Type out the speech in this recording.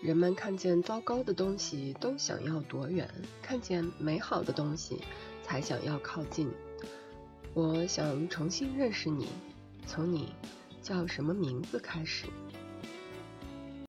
人们看见糟糕的东西都想要躲远看见美好的东西才想要靠近。我想重新认识你从你叫什么名字开始？